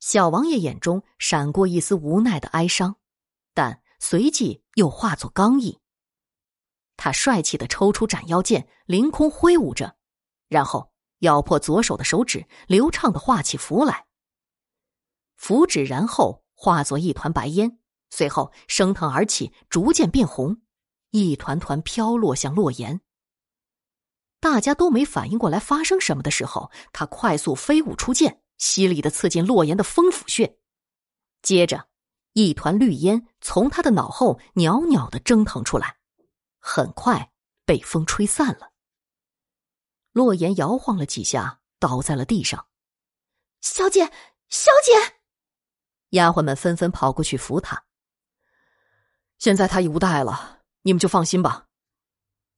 小王爷眼中闪过一丝无奈的哀伤，但随即又化作刚毅。他帅气的抽出斩妖剑，凌空挥舞着，然后咬破左手的手指，流畅的画起符来。符纸然后化作一团白烟，随后升腾而起，逐渐变红，一团团飘落向洛言。大家都没反应过来发生什么的时候，他快速飞舞出剑，犀利的刺进洛言的风府穴，接着一团绿烟从他的脑后袅袅的蒸腾出来。很快被风吹散了。洛言摇晃了几下，倒在了地上。小姐，小姐！丫鬟们纷纷跑过去扶他。现在他已无大碍了，你们就放心吧。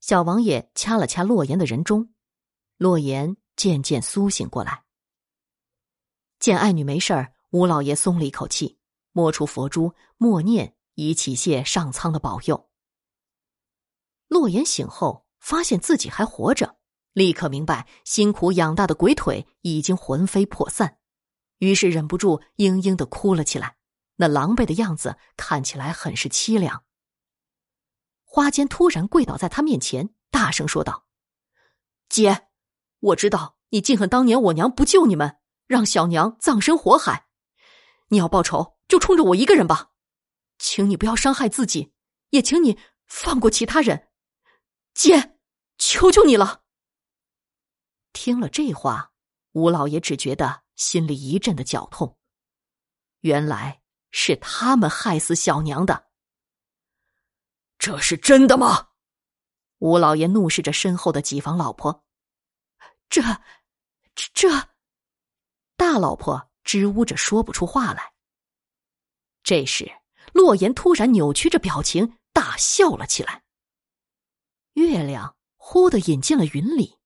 小王爷掐了掐洛言的人中，洛言渐渐苏醒过来。见爱女没事儿，吴老爷松了一口气，摸出佛珠，默念以启谢上苍的保佑。洛言醒后，发现自己还活着，立刻明白辛苦养大的鬼腿已经魂飞魄散，于是忍不住嘤嘤的哭了起来。那狼狈的样子看起来很是凄凉。花间突然跪倒在他面前，大声说道：“姐，我知道你记恨当年我娘不救你们，让小娘葬身火海。你要报仇，就冲着我一个人吧，请你不要伤害自己，也请你放过其他人。”姐，求求你了！听了这话，吴老爷只觉得心里一阵的绞痛。原来是他们害死小娘的。这是真的吗？吴老爷怒视着身后的几房老婆。这，这……大老婆支吾着说不出话来。这时，洛言突然扭曲着表情，大笑了起来。月亮忽的隐进了云里，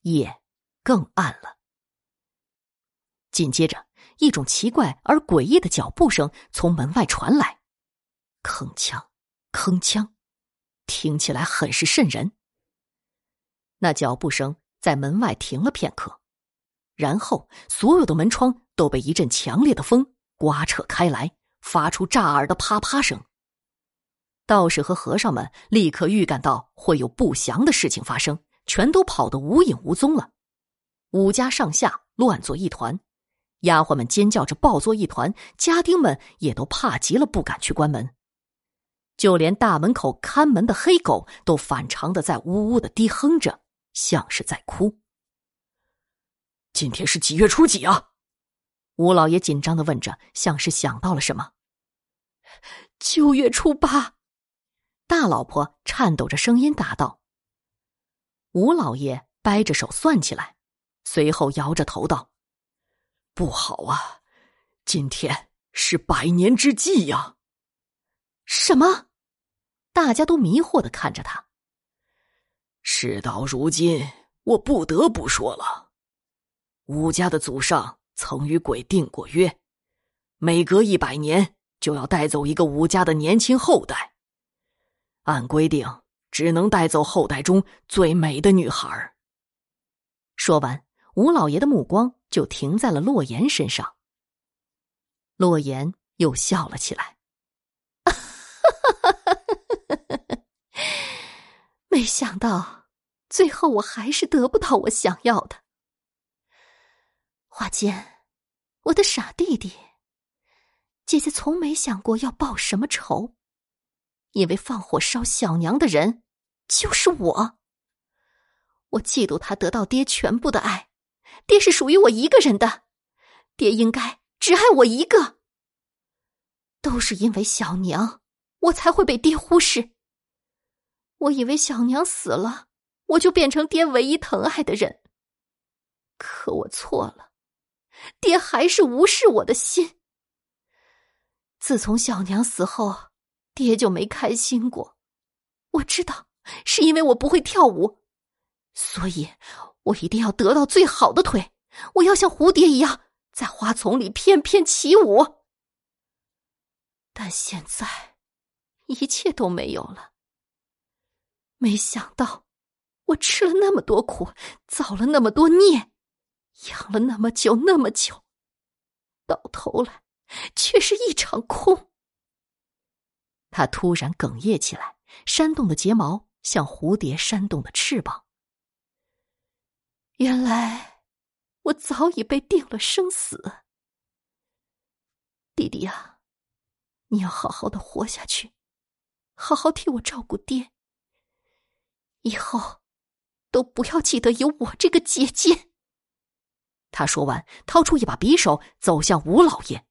夜更暗了。紧接着，一种奇怪而诡异的脚步声从门外传来，铿锵，铿锵，听起来很是瘆人。那脚步声在门外停了片刻，然后所有的门窗都被一阵强烈的风刮扯开来，发出炸耳的啪啪声。道士和和尚们立刻预感到会有不祥的事情发生，全都跑得无影无踪了。武家上下乱作一团，丫鬟们尖叫着抱作一团，家丁们也都怕极了，不敢去关门。就连大门口看门的黑狗都反常的在呜呜的低哼着，像是在哭。今天是几月初几啊？吴老爷紧张的问着，像是想到了什么。九月初八。大老婆颤抖着声音答道：“吴老爷掰着手算起来，随后摇着头道：‘不好啊，今天是百年之计呀！’什么？大家都迷惑的看着他。事到如今，我不得不说了，吴家的祖上曾与鬼定过约，每隔一百年就要带走一个吴家的年轻后代。”按规定，只能带走后代中最美的女孩。说完，吴老爷的目光就停在了洛言身上。洛言又笑了起来，没想到最后我还是得不到我想要的。华坚，我的傻弟弟，姐姐从没想过要报什么仇。因为放火烧小娘的人就是我，我嫉妒他得到爹全部的爱，爹是属于我一个人的，爹应该只爱我一个。都是因为小娘，我才会被爹忽视。我以为小娘死了，我就变成爹唯一疼爱的人，可我错了，爹还是无视我的心。自从小娘死后。爹就没开心过，我知道，是因为我不会跳舞，所以我一定要得到最好的腿，我要像蝴蝶一样在花丛里翩翩起舞。但现在，一切都没有了。没想到，我吃了那么多苦，造了那么多孽，养了那么久那么久，到头来却是一场空。他突然哽咽起来，扇动的睫毛像蝴蝶扇动的翅膀。原来，我早已被定了生死。弟弟呀，你要好好的活下去，好好替我照顾爹。以后，都不要记得有我这个姐姐。他说完，掏出一把匕首，走向吴老爷，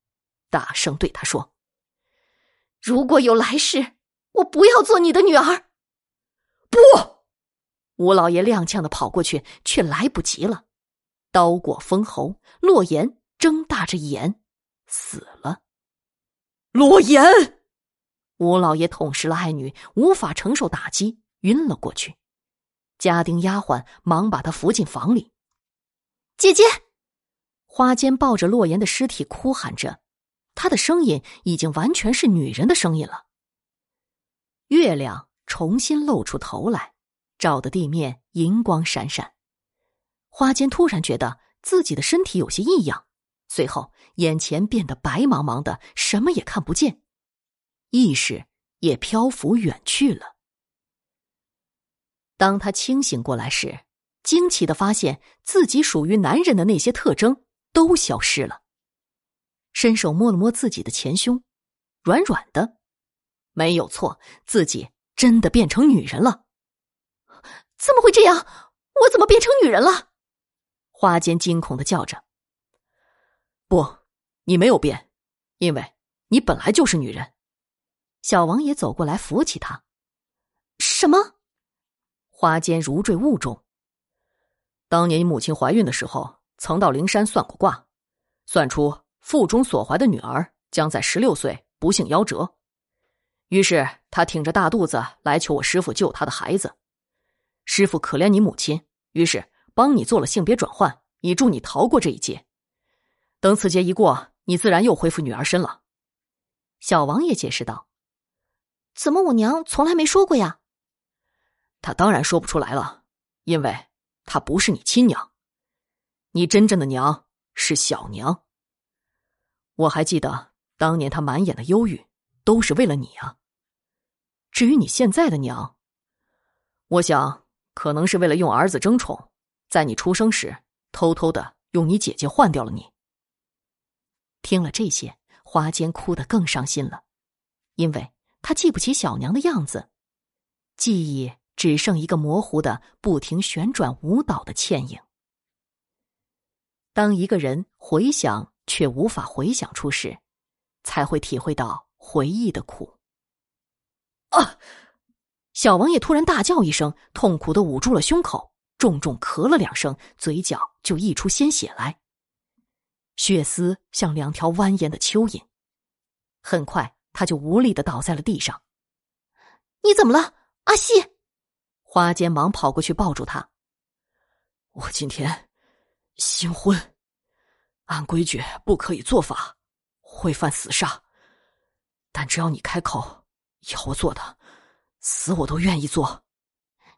大声对他说：“如果有来世，我不要做你的女儿。”不，吴老爷踉跄的跑过去，却来不及了，刀过封喉，洛言睁大着眼死了。洛言，吴老爷痛失了爱女，无法承受打击，晕了过去。家丁丫鬟忙把他扶进房里。姐姐。花间抱着洛言的尸体哭喊着，他的声音已经完全是女人的声音了。月亮重新露出头来，照得地面银光闪闪。花间突然觉得自己的身体有些异样，随后眼前变得白茫茫的，什么也看不见，意识也漂浮远去了。当他清醒过来时，惊奇的发现自己属于男人的那些特征。都消失了。伸手摸了摸自己的前胸，软软的，没有错，自己真的变成女人了。怎么会这样？我怎么变成女人了？花间惊恐的叫着。不，你没有变，因为你本来就是女人。小王也走过来扶起她。什么？花间如坠雾中。当年你母亲怀孕的时候。曾到灵山算过卦，算出腹中所怀的女儿将在十六岁不幸夭折。于是他挺着大肚子来求我师傅救他的孩子。师傅可怜你母亲，于是帮你做了性别转换，以助你逃过这一劫。等此劫一过，你自然又恢复女儿身了。小王爷解释道：“怎么我娘从来没说过呀？”他当然说不出来了，因为她不是你亲娘。你真正的娘是小娘。我还记得当年她满眼的忧郁，都是为了你啊。至于你现在的娘，我想可能是为了用儿子争宠，在你出生时偷偷的用你姐姐换掉了你。听了这些，花间哭得更伤心了，因为他记不起小娘的样子，记忆只剩一个模糊的、不停旋转舞蹈的倩影。当一个人回想却无法回想出时，才会体会到回忆的苦。啊！小王爷突然大叫一声，痛苦的捂住了胸口，重重咳了两声，嘴角就溢出鲜血来。血丝像两条蜿蜒的蚯蚓，很快他就无力的倒在了地上。你怎么了，阿西？花间忙跑过去抱住他。我今天。新婚，按规矩不可以做法，会犯死杀。但只要你开口要我做的，死我都愿意做。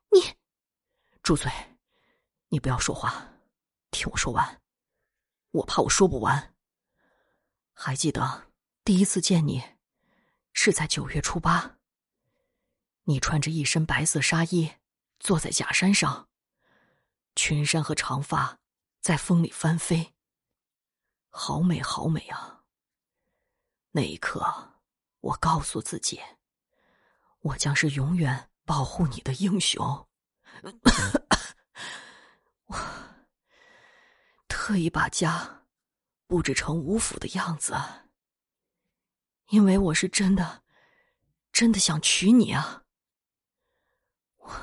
你，住嘴！你不要说话，听我说完。我怕我说不完。还记得第一次见你，是在九月初八。你穿着一身白色纱衣，坐在假山上，裙衫和长发。在风里翻飞，好美，好美啊！那一刻，我告诉自己，我将是永远保护你的英雄。我特意把家布置成吴府的样子，因为我是真的，真的想娶你啊！我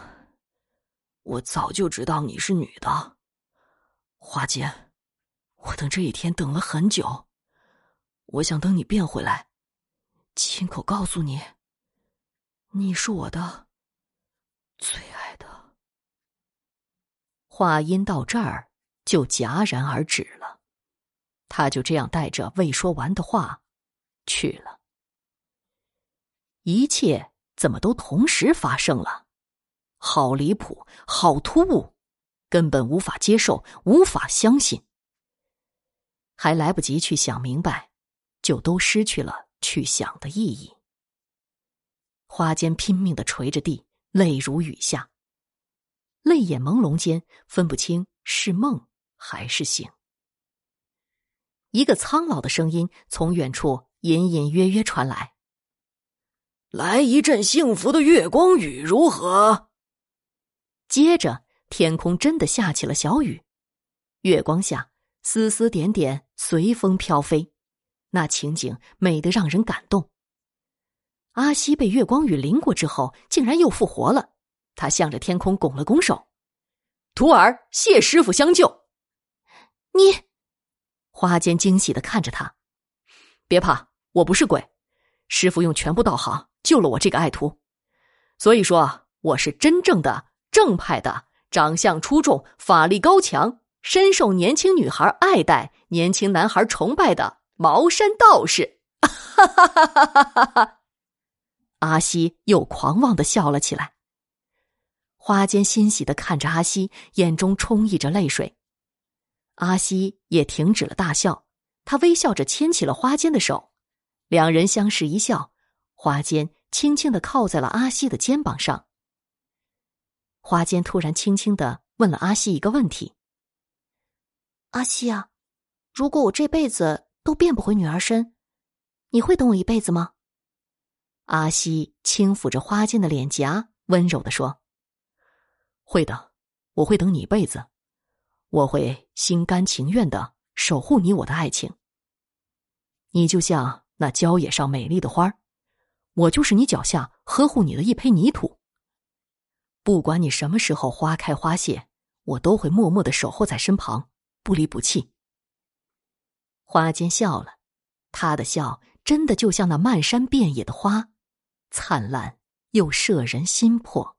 我早就知道你是女的。花间，我等这一天等了很久，我想等你变回来，亲口告诉你，你是我的最爱的。话音到这儿就戛然而止了，他就这样带着未说完的话去了。一切怎么都同时发生了？好离谱，好突兀！根本无法接受，无法相信。还来不及去想明白，就都失去了去想的意义。花间拼命的捶着地，泪如雨下。泪眼朦胧间，分不清是梦还是醒。一个苍老的声音从远处隐隐约约传来：“来一阵幸福的月光雨，如何？”接着，天空真的下起了小雨，月光下，丝丝点点随风飘飞，那情景美得让人感动。阿西被月光雨淋过之后，竟然又复活了。他向着天空拱了拱手：“徒儿谢师傅相救。”你，花间惊喜的看着他：“别怕，我不是鬼，师傅用全部道行救了我这个爱徒，所以说我是真正的。”正派的，长相出众，法力高强，深受年轻女孩爱戴，年轻男孩崇拜的茅山道士。哈哈哈哈哈哈！阿西又狂妄的笑了起来。花间欣喜的看着阿西，眼中充溢着泪水。阿西也停止了大笑，他微笑着牵起了花间的手，两人相视一笑，花间轻轻的靠在了阿西的肩膀上。花间突然轻轻的问了阿西一个问题：“阿西啊，如果我这辈子都变不回女儿身，你会等我一辈子吗？”阿西轻抚着花间的脸颊，温柔的说：“会的，我会等你一辈子，我会心甘情愿的守护你我的爱情。你就像那郊野上美丽的花我就是你脚下呵护你的一坯泥土。”不管你什么时候花开花谢，我都会默默的守候在身旁，不离不弃。花间笑了，他的笑真的就像那漫山遍野的花，灿烂又摄人心魄。